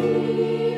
see.